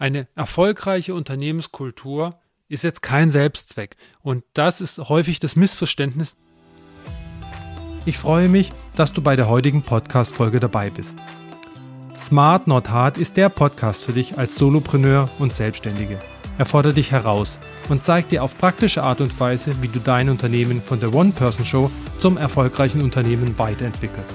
Eine erfolgreiche Unternehmenskultur ist jetzt kein Selbstzweck. Und das ist häufig das Missverständnis. Ich freue mich, dass du bei der heutigen Podcast-Folge dabei bist. Smart Not Hard ist der Podcast für dich als Solopreneur und Selbstständige. Er fordert dich heraus und zeigt dir auf praktische Art und Weise, wie du dein Unternehmen von der One-Person-Show zum erfolgreichen Unternehmen weiterentwickelst.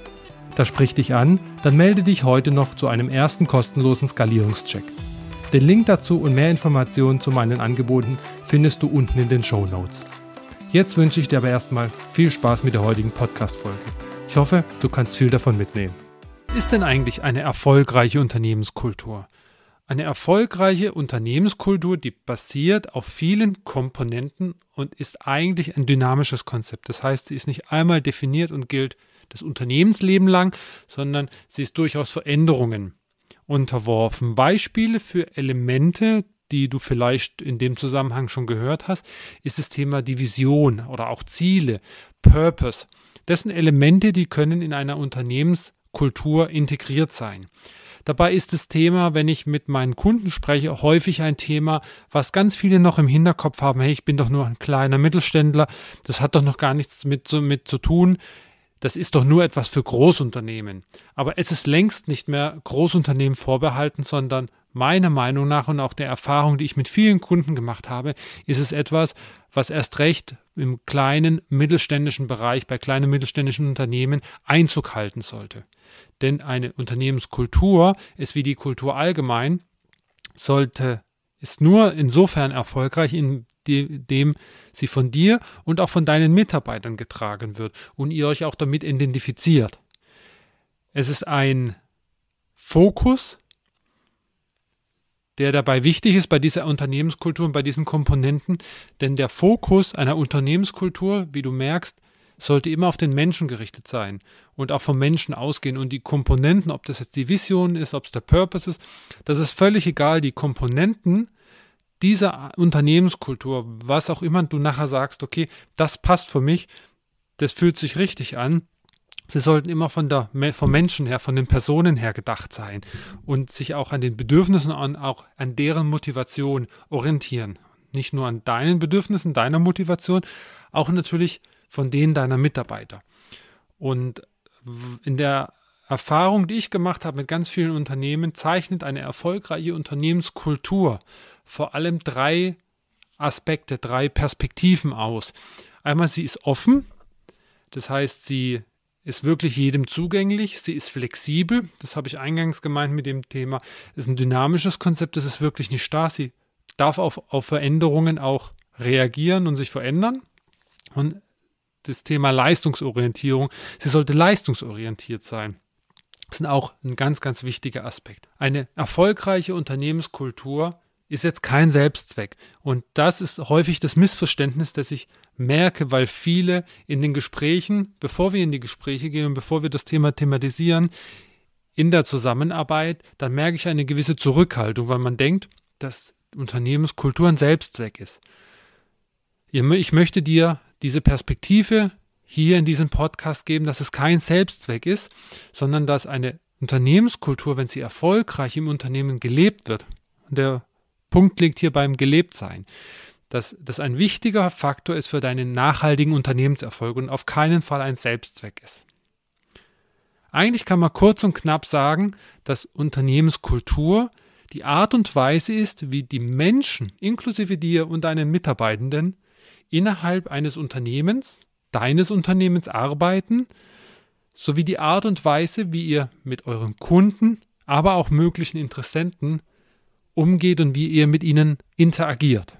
Das spricht dich an, dann melde dich heute noch zu einem ersten kostenlosen Skalierungscheck. Den Link dazu und mehr Informationen zu meinen Angeboten findest du unten in den Show Notes. Jetzt wünsche ich dir aber erstmal viel Spaß mit der heutigen Podcast-Folge. Ich hoffe, du kannst viel davon mitnehmen. Ist denn eigentlich eine erfolgreiche Unternehmenskultur? Eine erfolgreiche Unternehmenskultur, die basiert auf vielen Komponenten und ist eigentlich ein dynamisches Konzept. Das heißt, sie ist nicht einmal definiert und gilt das Unternehmensleben lang, sondern sie ist durchaus Veränderungen unterworfen. Beispiele für Elemente, die du vielleicht in dem Zusammenhang schon gehört hast, ist das Thema Division oder auch Ziele, Purpose. Das sind Elemente, die können in einer Unternehmenskultur integriert sein. Dabei ist das Thema, wenn ich mit meinen Kunden spreche, häufig ein Thema, was ganz viele noch im Hinterkopf haben. Hey, ich bin doch nur ein kleiner Mittelständler. Das hat doch noch gar nichts mit, mit zu tun das ist doch nur etwas für Großunternehmen. Aber es ist längst nicht mehr Großunternehmen vorbehalten, sondern meiner Meinung nach und auch der Erfahrung, die ich mit vielen Kunden gemacht habe, ist es etwas, was erst recht im kleinen mittelständischen Bereich, bei kleinen mittelständischen Unternehmen Einzug halten sollte. Denn eine Unternehmenskultur ist wie die Kultur allgemein, sollte, ist nur insofern erfolgreich, in dem sie von dir und auch von deinen Mitarbeitern getragen wird und ihr euch auch damit identifiziert. Es ist ein Fokus, der dabei wichtig ist bei dieser Unternehmenskultur und bei diesen Komponenten, denn der Fokus einer Unternehmenskultur, wie du merkst, sollte immer auf den Menschen gerichtet sein und auch vom Menschen ausgehen. Und die Komponenten, ob das jetzt die Vision ist, ob es der Purpose ist, das ist völlig egal. Die Komponenten dieser Unternehmenskultur, was auch immer du nachher sagst, okay, das passt für mich, das fühlt sich richtig an. Sie sollten immer von der, vom Menschen her, von den Personen her gedacht sein und sich auch an den Bedürfnissen und auch an deren Motivation orientieren. Nicht nur an deinen Bedürfnissen, deiner Motivation, auch natürlich von denen deiner Mitarbeiter. Und in der Erfahrung, die ich gemacht habe mit ganz vielen Unternehmen, zeichnet eine erfolgreiche Unternehmenskultur vor allem drei Aspekte, drei Perspektiven aus. Einmal, sie ist offen, das heißt, sie ist wirklich jedem zugänglich, sie ist flexibel, das habe ich eingangs gemeint mit dem Thema, ist ein dynamisches Konzept, das ist wirklich nicht starr, sie darf auf, auf Veränderungen auch reagieren und sich verändern. Und das Thema Leistungsorientierung, sie sollte leistungsorientiert sein. Das ist auch ein ganz, ganz wichtiger Aspekt. Eine erfolgreiche Unternehmenskultur ist jetzt kein Selbstzweck. Und das ist häufig das Missverständnis, das ich merke, weil viele in den Gesprächen, bevor wir in die Gespräche gehen und bevor wir das Thema thematisieren, in der Zusammenarbeit, dann merke ich eine gewisse Zurückhaltung, weil man denkt, dass Unternehmenskultur ein Selbstzweck ist. Ich möchte dir diese Perspektive hier in diesem Podcast geben, dass es kein Selbstzweck ist, sondern dass eine Unternehmenskultur, wenn sie erfolgreich im Unternehmen gelebt wird, der Punkt liegt hier beim Gelebtsein, dass das ein wichtiger Faktor ist für deinen nachhaltigen Unternehmenserfolg und auf keinen Fall ein Selbstzweck ist. Eigentlich kann man kurz und knapp sagen, dass Unternehmenskultur die Art und Weise ist, wie die Menschen, inklusive dir und deinen Mitarbeitenden, innerhalb eines Unternehmens, deines Unternehmens arbeiten, sowie die Art und Weise, wie ihr mit euren Kunden, aber auch möglichen Interessenten umgeht und wie ihr mit ihnen interagiert.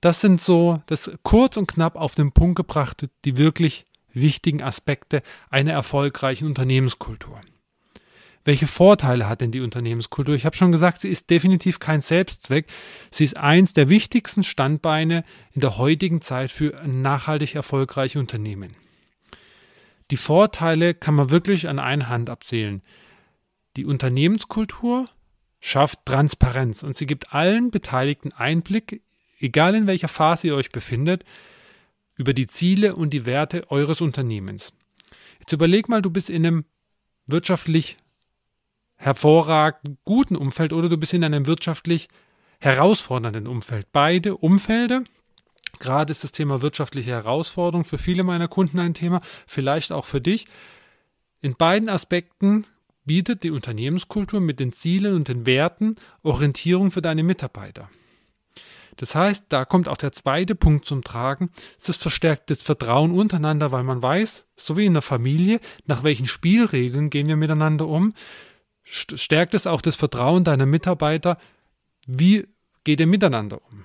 Das sind so, das kurz und knapp auf den Punkt gebracht, die wirklich wichtigen Aspekte einer erfolgreichen Unternehmenskultur. welche Vorteile hat denn die Unternehmenskultur? Ich habe schon gesagt, sie ist definitiv kein Selbstzweck. Sie ist eins der wichtigsten Standbeine in der heutigen Zeit für nachhaltig erfolgreiche Unternehmen. Die Vorteile kann man wirklich an einer Hand abzählen. Die Unternehmenskultur schafft Transparenz und sie gibt allen Beteiligten Einblick, egal in welcher Phase ihr euch befindet, über die Ziele und die Werte eures Unternehmens. Jetzt überleg mal, du bist in einem wirtschaftlich hervorragend guten Umfeld oder du bist in einem wirtschaftlich herausfordernden Umfeld. Beide Umfelder, gerade ist das Thema wirtschaftliche Herausforderung für viele meiner Kunden ein Thema, vielleicht auch für dich. In beiden Aspekten bietet die Unternehmenskultur mit den Zielen und den Werten Orientierung für deine Mitarbeiter. Das heißt, da kommt auch der zweite Punkt zum Tragen, es ist verstärktes Vertrauen untereinander, weil man weiß, so wie in der Familie, nach welchen Spielregeln gehen wir miteinander um, stärkt es auch das Vertrauen deiner Mitarbeiter, wie geht ihr miteinander um.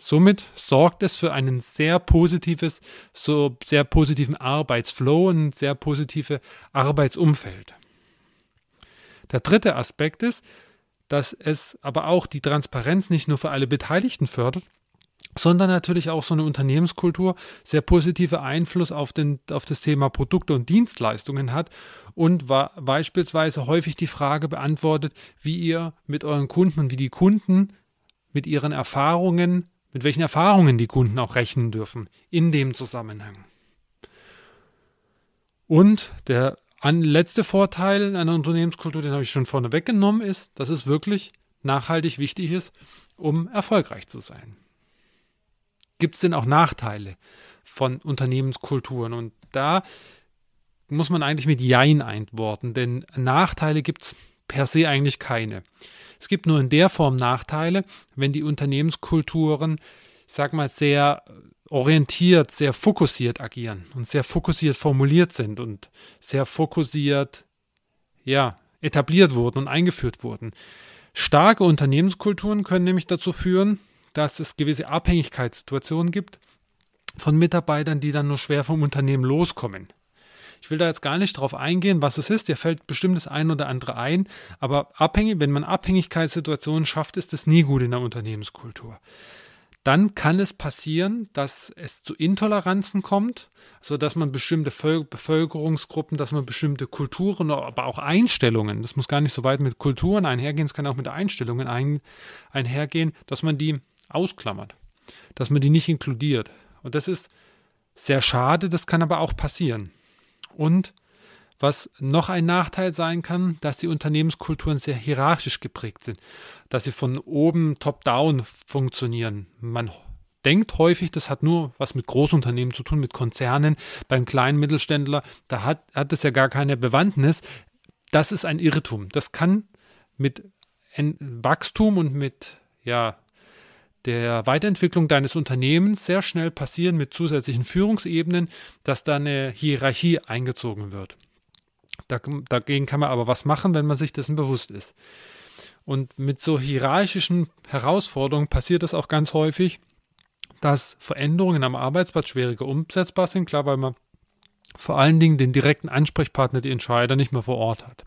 Somit sorgt es für einen sehr positives, so sehr positiven Arbeitsflow und sehr positives Arbeitsumfeld. Der dritte Aspekt ist, dass es aber auch die Transparenz nicht nur für alle Beteiligten fördert, sondern natürlich auch so eine Unternehmenskultur sehr positive Einfluss auf, den, auf das Thema Produkte und Dienstleistungen hat und war beispielsweise häufig die Frage beantwortet, wie ihr mit euren Kunden und wie die Kunden mit ihren Erfahrungen, mit welchen Erfahrungen die Kunden auch rechnen dürfen in dem Zusammenhang. Und der letzte Vorteil einer Unternehmenskultur, den habe ich schon vorne weggenommen, ist, dass es wirklich nachhaltig wichtig ist, um erfolgreich zu sein gibt es denn auch Nachteile von Unternehmenskulturen? Und da muss man eigentlich mit Jein antworten, denn Nachteile gibt es per se eigentlich keine. Es gibt nur in der Form Nachteile, wenn die Unternehmenskulturen, ich sag mal, sehr orientiert, sehr fokussiert agieren und sehr fokussiert formuliert sind und sehr fokussiert, ja, etabliert wurden und eingeführt wurden. Starke Unternehmenskulturen können nämlich dazu führen, dass es gewisse Abhängigkeitssituationen gibt von Mitarbeitern, die dann nur schwer vom Unternehmen loskommen. Ich will da jetzt gar nicht drauf eingehen, was es ist. Dir fällt bestimmt das ein oder andere ein. Aber abhängig, wenn man Abhängigkeitssituationen schafft, ist das nie gut in der Unternehmenskultur. Dann kann es passieren, dass es zu Intoleranzen kommt, so dass man bestimmte Bevölkerungsgruppen, dass man bestimmte Kulturen, aber auch Einstellungen, das muss gar nicht so weit mit Kulturen einhergehen, es kann auch mit Einstellungen ein, einhergehen, dass man die ausklammert, dass man die nicht inkludiert. Und das ist sehr schade, das kann aber auch passieren. Und was noch ein Nachteil sein kann, dass die Unternehmenskulturen sehr hierarchisch geprägt sind, dass sie von oben top-down funktionieren. Man denkt häufig, das hat nur was mit Großunternehmen zu tun, mit Konzernen. Beim kleinen Mittelständler, da hat, hat es ja gar keine Bewandtnis. Das ist ein Irrtum. Das kann mit Wachstum und mit ja, der Weiterentwicklung deines Unternehmens sehr schnell passieren mit zusätzlichen Führungsebenen, dass da eine Hierarchie eingezogen wird. Dagegen kann man aber was machen, wenn man sich dessen bewusst ist. Und mit so hierarchischen Herausforderungen passiert es auch ganz häufig, dass Veränderungen am Arbeitsplatz schwieriger umsetzbar sind, klar, weil man vor allen Dingen den direkten Ansprechpartner, die Entscheider, nicht mehr vor Ort hat.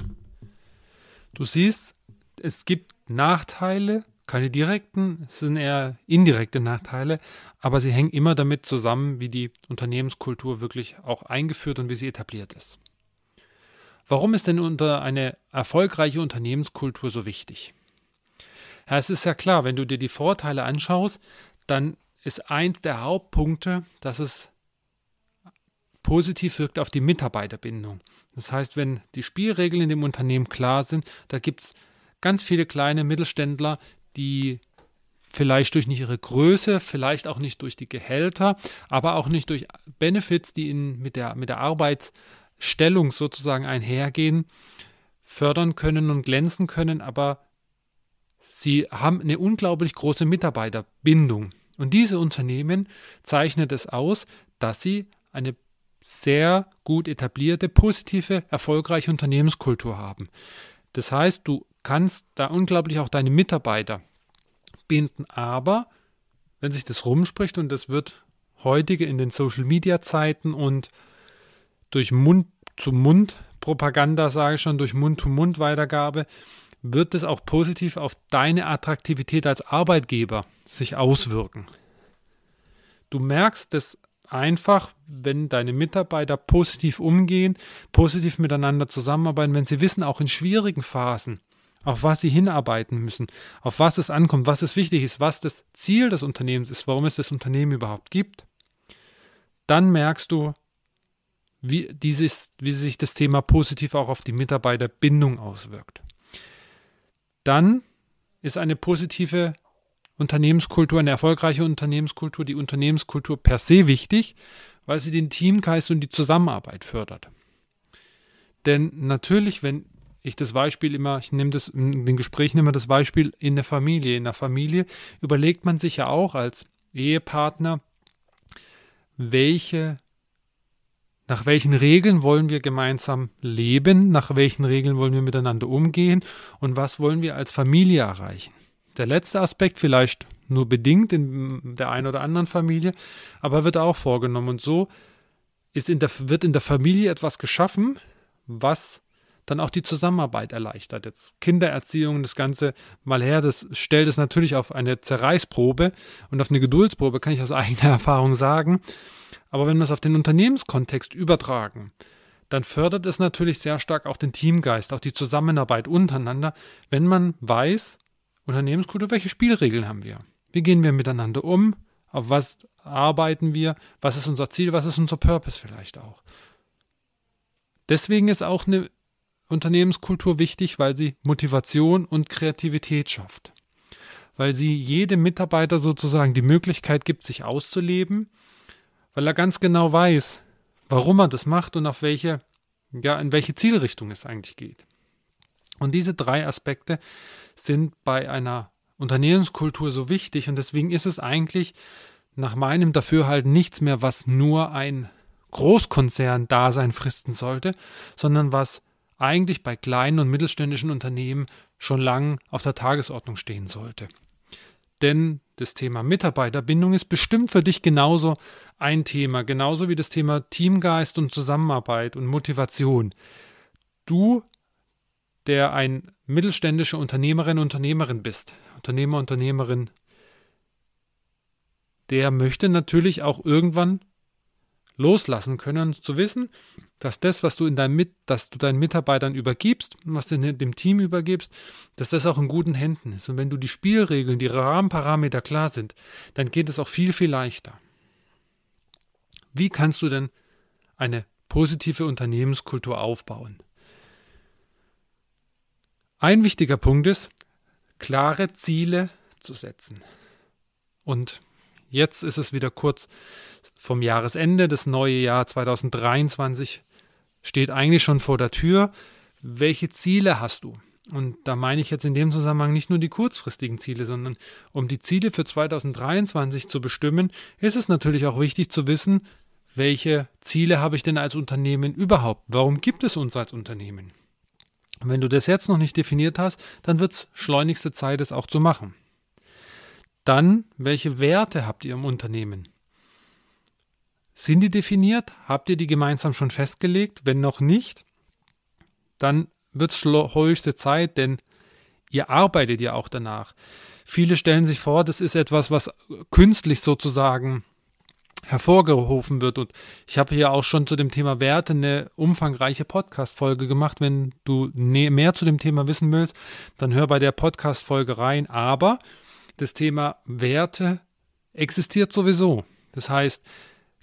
Du siehst, es gibt Nachteile keine direkten, es sind eher indirekte Nachteile, aber sie hängen immer damit zusammen, wie die Unternehmenskultur wirklich auch eingeführt und wie sie etabliert ist. Warum ist denn unter eine erfolgreiche Unternehmenskultur so wichtig? Ja, es ist ja klar, wenn du dir die Vorteile anschaust, dann ist eins der Hauptpunkte, dass es positiv wirkt auf die Mitarbeiterbindung. Das heißt, wenn die Spielregeln in dem Unternehmen klar sind, da gibt es ganz viele kleine Mittelständler, die vielleicht durch nicht ihre Größe, vielleicht auch nicht durch die Gehälter, aber auch nicht durch Benefits, die in, mit, der, mit der Arbeitsstellung sozusagen einhergehen, fördern können und glänzen können, aber sie haben eine unglaublich große Mitarbeiterbindung. Und diese Unternehmen zeichnet es aus, dass sie eine sehr gut etablierte, positive, erfolgreiche Unternehmenskultur haben. Das heißt, du kannst da unglaublich auch deine Mitarbeiter binden, aber wenn sich das rumspricht und das wird heutige in den Social Media Zeiten und durch Mund zu Mund Propaganda, sage ich schon, durch Mund-zu-Mund-Weitergabe, wird es auch positiv auf deine Attraktivität als Arbeitgeber sich auswirken. Du merkst es einfach, wenn deine Mitarbeiter positiv umgehen, positiv miteinander zusammenarbeiten, wenn sie wissen, auch in schwierigen Phasen, auf was sie hinarbeiten müssen, auf was es ankommt, was es wichtig ist, was das Ziel des Unternehmens ist, warum es das Unternehmen überhaupt gibt, dann merkst du, wie, dieses, wie sich das Thema positiv auch auf die Mitarbeiterbindung auswirkt. Dann ist eine positive Unternehmenskultur, eine erfolgreiche Unternehmenskultur, die Unternehmenskultur per se wichtig, weil sie den Teamgeist und die Zusammenarbeit fördert. Denn natürlich, wenn ich das Beispiel immer, ich nehme das in den Gesprächen immer das Beispiel in der Familie. In der Familie überlegt man sich ja auch als Ehepartner, welche, nach welchen Regeln wollen wir gemeinsam leben, nach welchen Regeln wollen wir miteinander umgehen und was wollen wir als Familie erreichen. Der letzte Aspekt vielleicht nur bedingt in der einen oder anderen Familie, aber wird auch vorgenommen. Und so ist in der, wird in der Familie etwas geschaffen, was dann auch die Zusammenarbeit erleichtert. Jetzt Kindererziehung, das Ganze mal her, das stellt es natürlich auf eine Zerreißprobe und auf eine Geduldsprobe, kann ich aus eigener Erfahrung sagen. Aber wenn wir es auf den Unternehmenskontext übertragen, dann fördert es natürlich sehr stark auch den Teamgeist, auch die Zusammenarbeit untereinander, wenn man weiß, Unternehmenskultur, welche Spielregeln haben wir? Wie gehen wir miteinander um? Auf was arbeiten wir? Was ist unser Ziel? Was ist unser Purpose vielleicht auch? Deswegen ist auch eine Unternehmenskultur wichtig, weil sie Motivation und Kreativität schafft. Weil sie jedem Mitarbeiter sozusagen die Möglichkeit gibt, sich auszuleben, weil er ganz genau weiß, warum er das macht und auf welche, ja, in welche Zielrichtung es eigentlich geht. Und diese drei Aspekte sind bei einer Unternehmenskultur so wichtig und deswegen ist es eigentlich nach meinem Dafürhalten nichts mehr, was nur ein Großkonzern-Dasein fristen sollte, sondern was eigentlich bei kleinen und mittelständischen Unternehmen schon lang auf der Tagesordnung stehen sollte. Denn das Thema Mitarbeiterbindung ist bestimmt für dich genauso ein Thema, genauso wie das Thema Teamgeist und Zusammenarbeit und Motivation. Du, der ein mittelständischer Unternehmerin, Unternehmerin bist, Unternehmer, Unternehmerin, der möchte natürlich auch irgendwann loslassen können zu wissen, dass das, was du in deinem Mit, dass du deinen Mitarbeitern übergibst, was du dem Team übergibst, dass das auch in guten Händen ist. Und wenn du die Spielregeln, die Rahmenparameter klar sind, dann geht es auch viel, viel leichter. Wie kannst du denn eine positive Unternehmenskultur aufbauen? Ein wichtiger Punkt ist, klare Ziele zu setzen. Und jetzt ist es wieder kurz vom Jahresende. Das neue Jahr 2023 steht eigentlich schon vor der Tür. Welche Ziele hast du? Und da meine ich jetzt in dem Zusammenhang nicht nur die kurzfristigen Ziele, sondern um die Ziele für 2023 zu bestimmen, ist es natürlich auch wichtig zu wissen, welche Ziele habe ich denn als Unternehmen überhaupt? Warum gibt es uns als Unternehmen? Und wenn du das jetzt noch nicht definiert hast, dann wird es schleunigste Zeit, es auch zu machen. Dann, welche Werte habt ihr im Unternehmen? Sind die definiert? Habt ihr die gemeinsam schon festgelegt? Wenn noch nicht, dann wird es höchste Zeit, denn ihr arbeitet ja auch danach. Viele stellen sich vor, das ist etwas, was künstlich sozusagen hervorgerufen wird. Und ich habe hier auch schon zu dem Thema Werte eine umfangreiche Podcast-Folge gemacht. Wenn du mehr zu dem Thema wissen willst, dann hör bei der Podcast-Folge rein. Aber das Thema Werte existiert sowieso. Das heißt,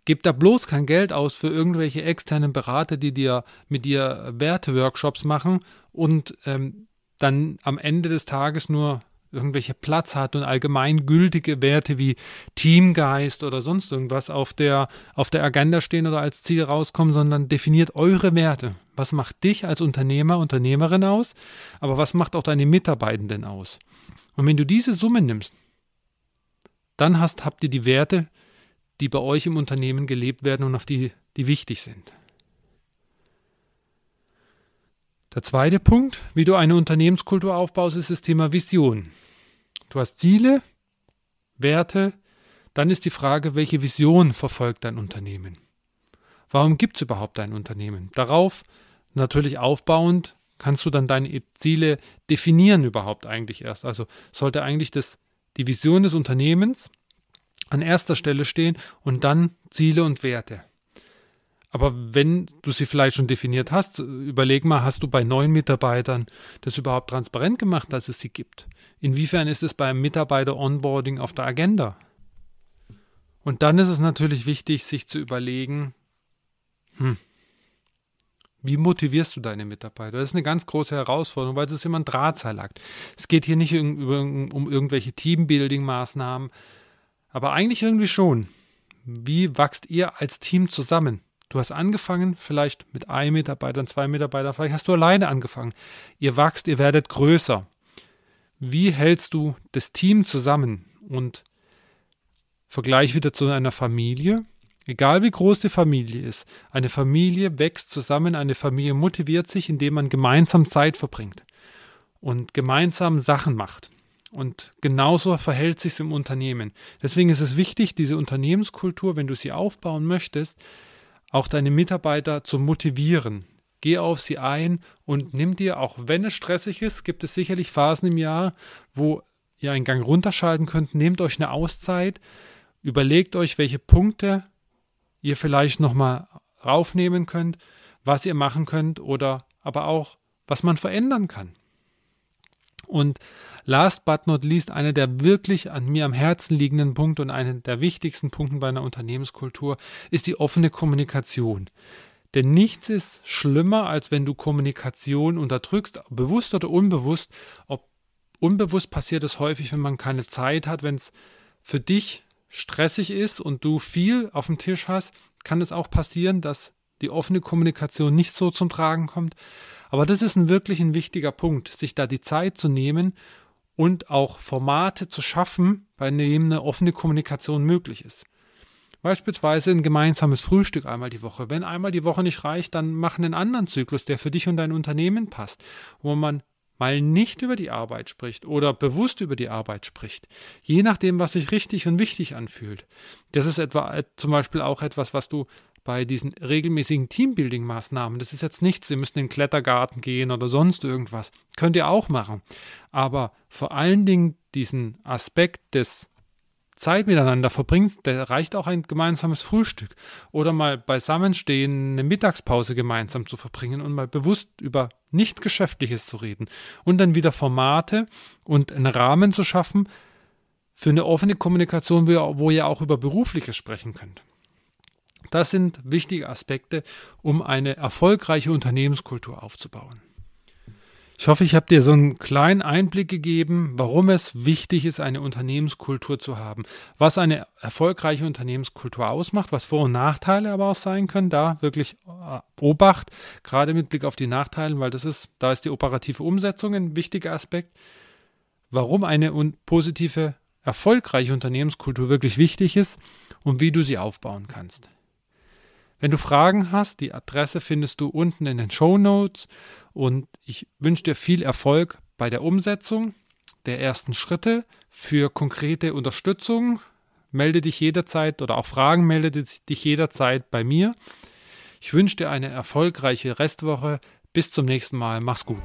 Gib da bloß kein Geld aus für irgendwelche externen Berater, die dir mit dir Werteworkshops machen und ähm, dann am Ende des Tages nur irgendwelche Platz hat und allgemeingültige Werte wie Teamgeist oder sonst irgendwas auf der, auf der Agenda stehen oder als Ziel rauskommen, sondern definiert eure Werte. Was macht dich als Unternehmer, Unternehmerin aus, aber was macht auch deine Mitarbeitenden aus? Und wenn du diese Summe nimmst, dann hast, habt ihr die Werte, die bei euch im Unternehmen gelebt werden und auf die, die wichtig sind. Der zweite Punkt, wie du eine Unternehmenskultur aufbaust, ist das Thema Vision. Du hast Ziele, Werte, dann ist die Frage, welche Vision verfolgt dein Unternehmen? Warum gibt es überhaupt ein Unternehmen? Darauf natürlich aufbauend kannst du dann deine Ziele definieren überhaupt eigentlich erst. Also sollte eigentlich das, die Vision des Unternehmens an erster Stelle stehen und dann Ziele und Werte. Aber wenn du sie vielleicht schon definiert hast, überleg mal, hast du bei neuen Mitarbeitern das überhaupt transparent gemacht, dass es sie gibt? Inwiefern ist es beim Mitarbeiter-Onboarding auf der Agenda? Und dann ist es natürlich wichtig, sich zu überlegen, hm, wie motivierst du deine Mitarbeiter? Das ist eine ganz große Herausforderung, weil es ist immer ein Drahtseilakt. Es geht hier nicht um, um irgendwelche Teambuilding-Maßnahmen, aber eigentlich irgendwie schon. Wie wachst ihr als Team zusammen? Du hast angefangen, vielleicht mit einem Mitarbeiter, zwei Mitarbeitern, vielleicht hast du alleine angefangen. Ihr wachst, ihr werdet größer. Wie hältst du das Team zusammen? Und Vergleich wieder zu einer Familie. Egal wie groß die Familie ist, eine Familie wächst zusammen, eine Familie motiviert sich, indem man gemeinsam Zeit verbringt und gemeinsam Sachen macht. Und genauso verhält sich es im Unternehmen. Deswegen ist es wichtig, diese Unternehmenskultur, wenn du sie aufbauen möchtest, auch deine Mitarbeiter zu motivieren. Geh auf sie ein und nimm dir, auch wenn es stressig ist, gibt es sicherlich Phasen im Jahr, wo ihr einen Gang runterschalten könnt. Nehmt euch eine Auszeit, überlegt euch, welche Punkte ihr vielleicht nochmal raufnehmen könnt, was ihr machen könnt oder aber auch, was man verändern kann. Und last but not least, einer der wirklich an mir am Herzen liegenden Punkte und einer der wichtigsten Punkte bei einer Unternehmenskultur ist die offene Kommunikation. Denn nichts ist schlimmer, als wenn du Kommunikation unterdrückst, bewusst oder unbewusst. Ob unbewusst passiert es häufig, wenn man keine Zeit hat, wenn es für dich stressig ist und du viel auf dem Tisch hast, kann es auch passieren, dass die offene Kommunikation nicht so zum Tragen kommt. Aber das ist ein wirklich ein wichtiger Punkt, sich da die Zeit zu nehmen und auch Formate zu schaffen, bei denen eine offene Kommunikation möglich ist. Beispielsweise ein gemeinsames Frühstück einmal die Woche. Wenn einmal die Woche nicht reicht, dann mach einen anderen Zyklus, der für dich und dein Unternehmen passt, wo man mal nicht über die Arbeit spricht oder bewusst über die Arbeit spricht, je nachdem, was sich richtig und wichtig anfühlt. Das ist etwa äh, zum Beispiel auch etwas, was du bei diesen regelmäßigen Teambuilding-Maßnahmen, das ist jetzt nichts, Sie müssen in den Klettergarten gehen oder sonst irgendwas, könnt ihr auch machen. Aber vor allen Dingen diesen Aspekt des Zeit miteinander verbringst, da reicht auch ein gemeinsames Frühstück oder mal beisammenstehen, eine Mittagspause gemeinsam zu verbringen und mal bewusst über nicht Geschäftliches zu reden und dann wieder Formate und einen Rahmen zu schaffen für eine offene Kommunikation, wo ihr auch über Berufliches sprechen könnt. Das sind wichtige Aspekte, um eine erfolgreiche Unternehmenskultur aufzubauen. Ich hoffe, ich habe dir so einen kleinen Einblick gegeben, warum es wichtig ist, eine Unternehmenskultur zu haben, was eine erfolgreiche Unternehmenskultur ausmacht, was Vor- und Nachteile aber auch sein können. Da wirklich äh, Obacht, gerade mit Blick auf die Nachteile, weil das ist, da ist die operative Umsetzung ein wichtiger Aspekt. Warum eine positive, erfolgreiche Unternehmenskultur wirklich wichtig ist und wie du sie aufbauen kannst. Wenn du Fragen hast, die Adresse findest du unten in den Show Notes und ich wünsche dir viel Erfolg bei der Umsetzung der ersten Schritte. Für konkrete Unterstützung melde dich jederzeit oder auch Fragen melde dich jederzeit bei mir. Ich wünsche dir eine erfolgreiche Restwoche. Bis zum nächsten Mal. Mach's gut.